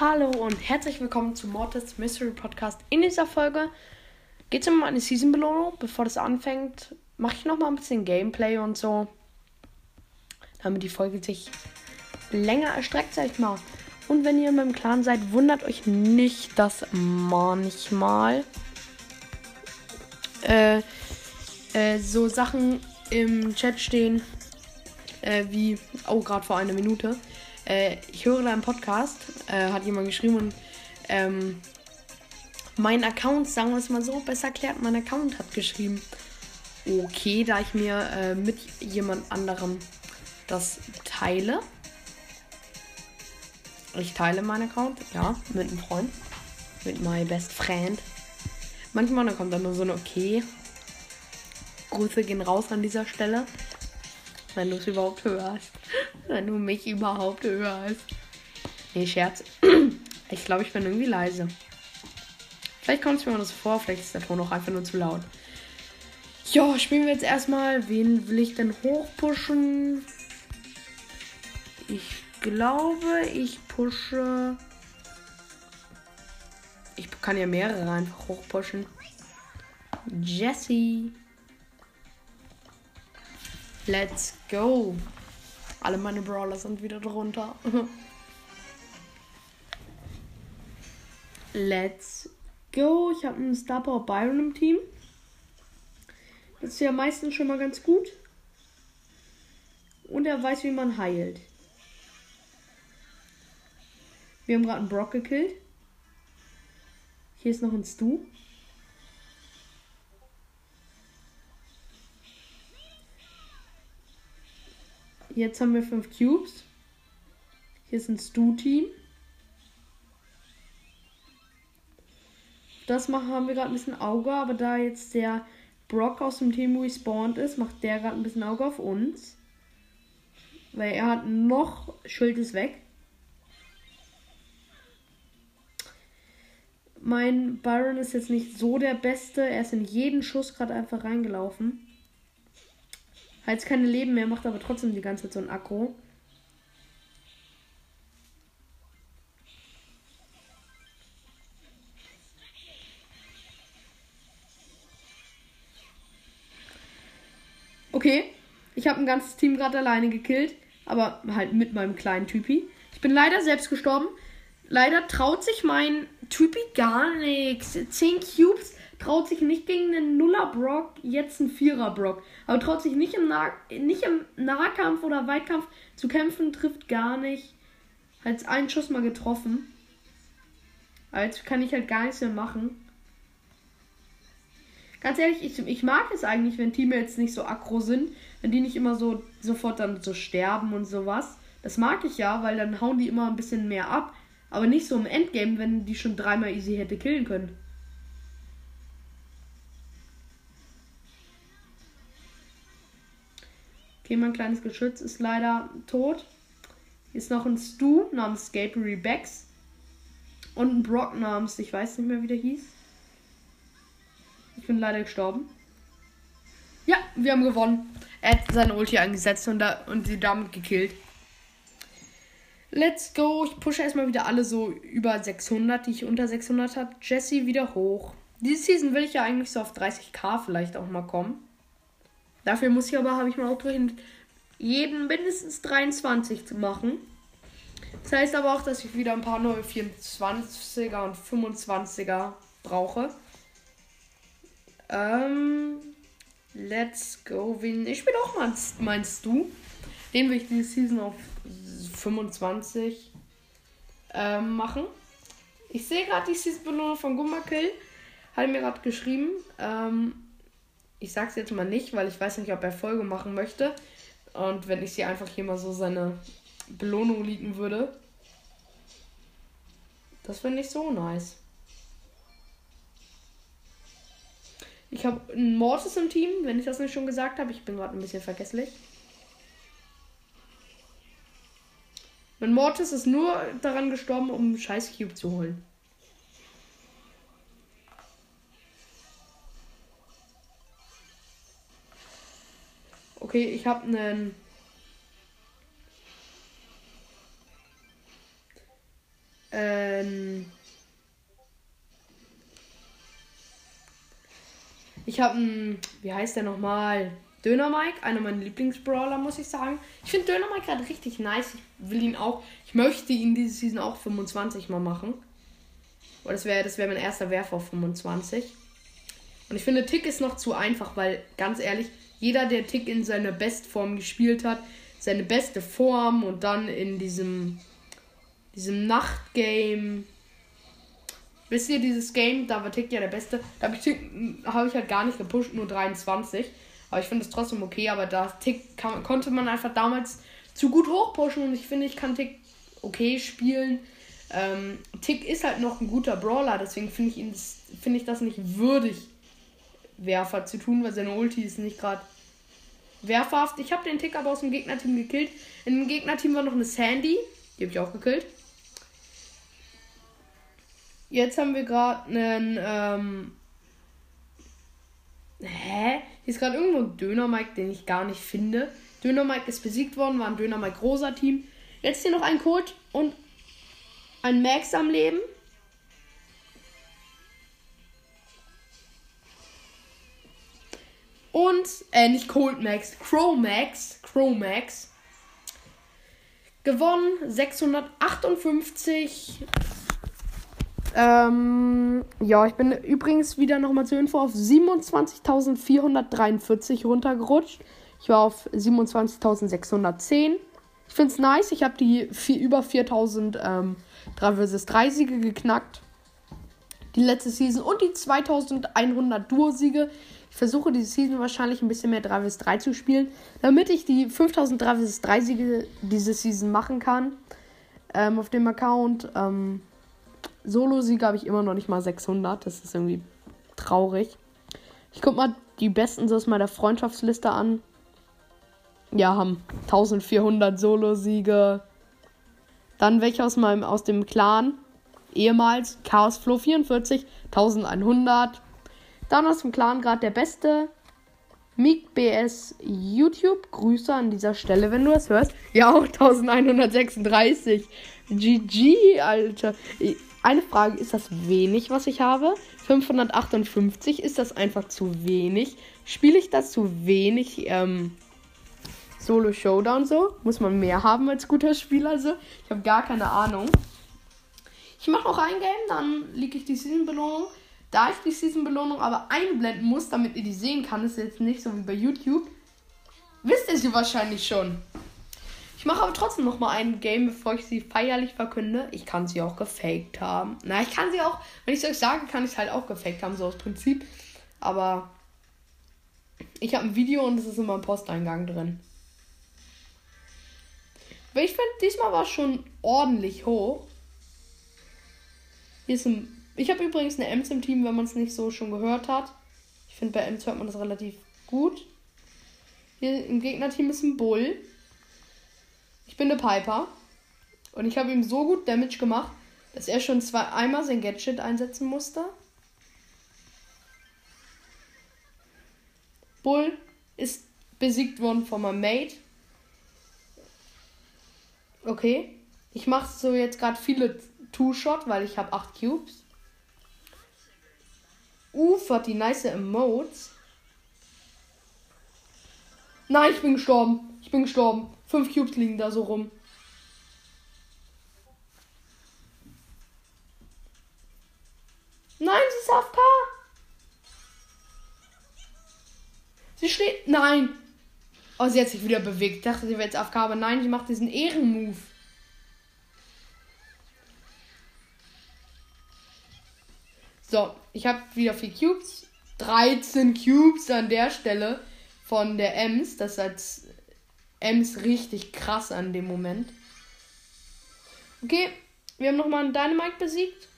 Hallo und herzlich willkommen zu Mortis Mystery Podcast. In dieser Folge geht es um eine Season-Belohnung. Bevor das anfängt, mache ich nochmal ein bisschen Gameplay und so. Damit die Folge sich länger erstreckt, sag ich mal. Und wenn ihr in meinem Clan seid, wundert euch nicht, dass manchmal äh, äh, so Sachen im Chat stehen, äh, wie, oh, gerade vor einer Minute. Äh, ich höre da einen Podcast, äh, hat jemand geschrieben und ähm, mein Account, sagen wir es mal so, besser erklärt, mein Account hat geschrieben. Okay, da ich mir äh, mit jemand anderem das teile. Ich teile meinen Account, ja, mit einem Freund. Mit my best friend. Manchmal dann kommt dann nur so ein Okay. Grüße gehen raus an dieser Stelle. Wenn du es überhaupt hörst. Wenn du mich überhaupt hörst. Nee, Scherz. Ich glaube, ich bin irgendwie leise. Vielleicht kommt es mir so vor, vielleicht ist der Ton auch einfach nur zu laut. Ja, spielen wir jetzt erstmal. Wen will ich denn hochpushen? Ich glaube, ich pushe. Ich kann ja mehrere einfach hochpushen. Jesse. Let's go. Alle meine Brawler sind wieder drunter. Let's go. Ich habe einen Star Power Byron im Team. Das ist ja meistens schon mal ganz gut. Und er weiß, wie man heilt. Wir haben gerade einen Brock gekillt. Hier ist noch ein Stu. Jetzt haben wir fünf Cubes. Hier ist ein Stu-Team. Das machen, haben wir gerade ein bisschen Auge, aber da jetzt der Brock aus dem Team respawned ist, macht der gerade ein bisschen Auge auf uns. Weil er hat noch Schild ist weg. Mein Byron ist jetzt nicht so der Beste. Er ist in jeden Schuss gerade einfach reingelaufen. Hat jetzt keine Leben mehr, macht aber trotzdem die ganze Zeit so ein Akku. Okay, ich habe ein ganzes Team gerade alleine gekillt, aber halt mit meinem kleinen Typi. Ich bin leider selbst gestorben. Leider traut sich mein Typi gar nichts. 10 Cubes traut sich nicht gegen einen Nuller Brock, jetzt ein Vierer Brock. Aber traut sich nicht im, nah nicht im Nahkampf oder Weitkampf zu kämpfen, trifft gar nicht. Hat einen Schuss mal getroffen. Jetzt kann ich halt gar nichts mehr machen. Ganz ehrlich, ich, ich mag es eigentlich, wenn Teammates nicht so aggro sind, wenn die nicht immer so sofort dann so sterben und sowas. Das mag ich ja, weil dann hauen die immer ein bisschen mehr ab. Aber nicht so im Endgame, wenn die schon dreimal easy hätte killen können. Okay, mein kleines Geschütz ist leider tot. Hier ist noch ein Stu namens Gabriel Becks. Und ein Brock namens, ich weiß nicht mehr, wie der hieß. Ich bin leider gestorben. Ja, wir haben gewonnen. Er hat seine Ulti eingesetzt und, da, und sie damit gekillt. Let's go. Ich pushe erstmal wieder alle so über 600, die ich unter 600 habe. Jesse wieder hoch. Diese Season will ich ja eigentlich so auf 30k vielleicht auch mal kommen. Dafür muss ich aber, habe ich mal auch drin, jeden mindestens 23 zu machen. Das heißt aber auch, dass ich wieder ein paar neue 24er und 25er brauche. Ähm, let's go. Ich spiele auch mal meinst du? Den will ich diese Season auf 25 ähm, machen. Ich sehe gerade die Season-Belohnung von Gummakill. Hat mir gerade geschrieben. Ähm, ich sag's jetzt mal nicht, weil ich weiß nicht, ob er Folge machen möchte. Und wenn ich sie einfach hier mal so seine Belohnung liegen würde. Das finde ich so nice. Ich habe einen Mortis im Team, wenn ich das nicht schon gesagt habe. Ich bin gerade ein bisschen vergesslich. Mein Mortis ist nur daran gestorben, um einen scheiß Cube zu holen. Okay, ich habe einen. Ähm. Ich habe einen. Wie heißt der nochmal? Döner Mike, einer meiner Lieblingsbrawler, muss ich sagen. Ich finde Döner Mike gerade richtig nice. Ich will ihn auch. Ich möchte ihn diese Season auch 25 mal machen. Oder das wäre das wär mein erster Werfer auf 25. Und ich finde, Tick ist noch zu einfach, weil ganz ehrlich, jeder, der Tick in seiner Bestform gespielt hat, seine beste Form und dann in diesem, diesem Nachtgame. Wisst ihr, dieses Game, da war Tick ja der Beste. Da habe ich, hab ich halt gar nicht gepusht, nur 23. Aber ich finde es trotzdem okay. Aber da Tick kann, konnte man einfach damals zu gut hochpushen. Und ich finde, ich kann Tick okay spielen. Ähm, Tick ist halt noch ein guter Brawler. Deswegen finde ich, find ich das nicht würdig, Werfer zu tun, weil seine Ulti ist nicht gerade werferhaft. Ich habe den Tick aber aus dem Gegnerteam gekillt. In dem Gegnerteam war noch eine Sandy. Die habe ich auch gekillt. Jetzt haben wir gerade einen. Ähm Hä? Hier ist gerade irgendwo ein Döner Mike, den ich gar nicht finde. Döner Mike ist besiegt worden, war ein Döner Mike rosa Team. Jetzt hier noch ein Code und ein Max am Leben. Und, äh, nicht Cold Max, Crow Max. Crow Max. Gewonnen 658 ähm, ja, ich bin übrigens wieder nochmal zur Info auf 27.443 runtergerutscht. Ich war auf 27.610. Ich finde es nice. Ich habe die vier, über 4.000 ähm, 3 vs 3 Siege geknackt. Die letzte Season und die 2100 Duo-Siege. Ich versuche diese Season wahrscheinlich ein bisschen mehr 3 vs 3 zu spielen, damit ich die 5000 3 vs 3 Siege diese Season machen kann. Ähm, auf dem Account. Ähm, Solo-Siege habe ich immer noch nicht mal 600. Das ist irgendwie traurig. Ich guck mal die besten aus meiner Freundschaftsliste an. Ja, haben 1400 Solo-Siege. Dann welche aus meinem aus dem Clan. Ehemals Chaos Flow 44, 1100. Dann aus dem Clan gerade der beste. Meek BS YouTube. Grüße an dieser Stelle, wenn du das hörst. Ja, auch 1136. GG, Alter. Eine Frage, ist das wenig, was ich habe? 558, ist das einfach zu wenig? Spiele ich das zu wenig ähm, Solo Showdown so? Muss man mehr haben als guter Spieler so? Ich habe gar keine Ahnung. Ich mache noch ein Game, dann liege ich die Season-Belohnung. Da ich die Season-Belohnung aber einblenden muss, damit ihr die sehen kann, ist jetzt nicht so wie bei YouTube. Wisst ihr sie wahrscheinlich schon. Ich mache aber trotzdem noch mal ein Game, bevor ich sie feierlich verkünde. Ich kann sie auch gefaked haben. Na, ich kann sie auch, wenn ich es euch sage, kann ich es halt auch gefaked haben, so aus Prinzip. Aber ich habe ein Video und es ist in meinem Posteingang drin. Ich finde, diesmal war es schon ordentlich hoch. Hier ist ein, ich habe übrigens eine Ems im Team, wenn man es nicht so schon gehört hat. Ich finde, bei Ems hört man das relativ gut. Hier im Gegnerteam ist ein Bull. Ich bin der Piper. Und ich habe ihm so gut Damage gemacht, dass er schon zwei einmal sein Gadget einsetzen musste. Bull ist besiegt worden von meinem Mate. Okay. Ich mache so jetzt gerade viele Two-Shot, weil ich habe 8 Cubes. Uf hat die nice Emotes. Nein, ich bin gestorben. Ich bin gestorben. Fünf Cubes liegen da so rum. Nein, sie ist AFK. Sie steht. Nein. Oh, sie hat sich wieder bewegt. Ich dachte, sie wäre jetzt AFK, aber nein, sie macht diesen Ehrenmove. So, ich habe wieder vier Cubes. 13 Cubes an der Stelle von der Ems. Das ist als Ems richtig krass an dem Moment. Okay, wir haben nochmal einen Dynamite besiegt.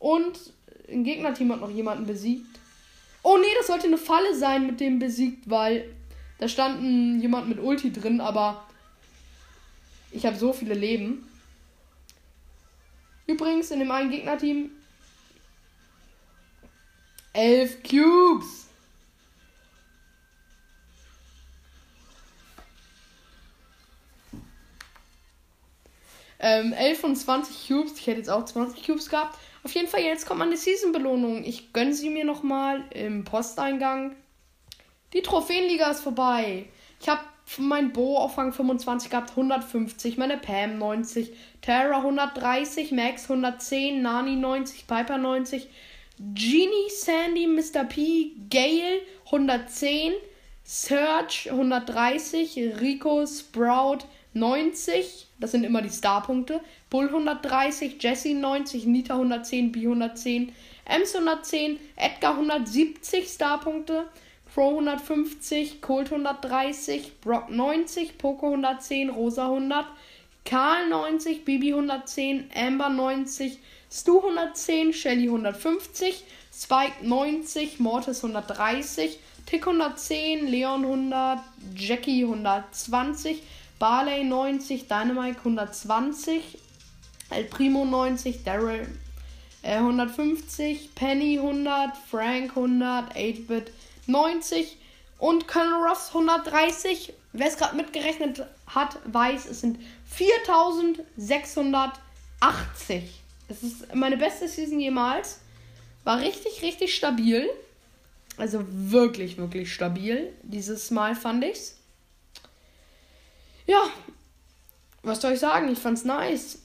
Und ein Gegnerteam hat noch jemanden besiegt. Oh nee, das sollte eine Falle sein mit dem besiegt, weil Da stand ein, jemand mit Ulti drin, aber ich habe so viele Leben. Übrigens in dem einen Gegnerteam elf Cubes. Ähm, 11 von 20 Cubes. Ich hätte jetzt auch 20 Cubes gehabt. Auf jeden Fall, jetzt kommt meine Season-Belohnung. Ich gönne sie mir nochmal im Posteingang. Die Trophäenliga ist vorbei. Ich habe mein Bo auf Rang 25 gehabt, 150. Meine Pam 90. Terra 130. Max 110. Nani 90. Piper 90. Genie, Sandy, Mr. P, Gale 110. Serge 130. Rico, Sprout 90. Das sind immer die Starpunkte. Bull 130, Jesse 90, Nita 110, B 110, Ems 110, Edgar 170 Starpunkte, Crow 150, Colt 130, Brock 90, Poco 110, Rosa 100, Karl 90, Bibi 110, Amber 90, Stu 110, Shelly 150, Spike 90, Mortis 130, Tick 110, Leon 100, Jackie 120, Barley 90, Dynamite 120, El Primo 90, Daryl äh, 150, Penny 100, Frank 100, 8-Bit 90 und Colonel Ross 130. Wer es gerade mitgerechnet hat, weiß, es sind 4680. Es ist meine beste Season jemals. War richtig, richtig stabil. Also wirklich, wirklich stabil. Dieses Mal fand ich's. Ja, was soll ich sagen? Ich fand's nice.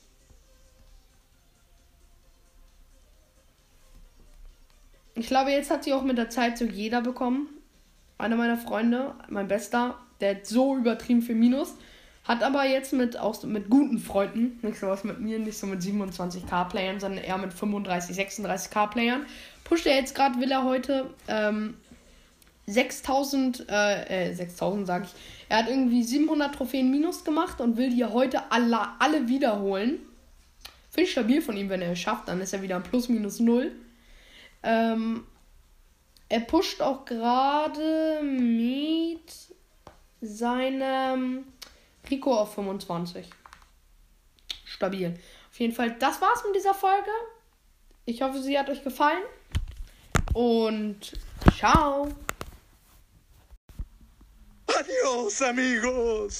Ich glaube, jetzt hat sie auch mit der Zeit so jeder bekommen. Einer meiner Freunde, mein bester, der hat so übertrieben viel Minus. Hat aber jetzt mit auch so mit guten Freunden, nicht sowas mit mir, nicht so mit 27k-Playern, sondern eher mit 35, 36k-Playern. Pusht er jetzt gerade, will er heute ähm, 6000, äh, äh 6000 sag ich. Er hat irgendwie 700 Trophäen minus gemacht und will die heute alle, alle wiederholen. Finde ich stabil von ihm, wenn er es schafft, dann ist er wieder Plus minus 0. Ähm, er pusht auch gerade mit seinem Rico auf 25. Stabil. Auf jeden Fall, das war's mit dieser Folge. Ich hoffe, sie hat euch gefallen. Und ciao. Adiós, amigos.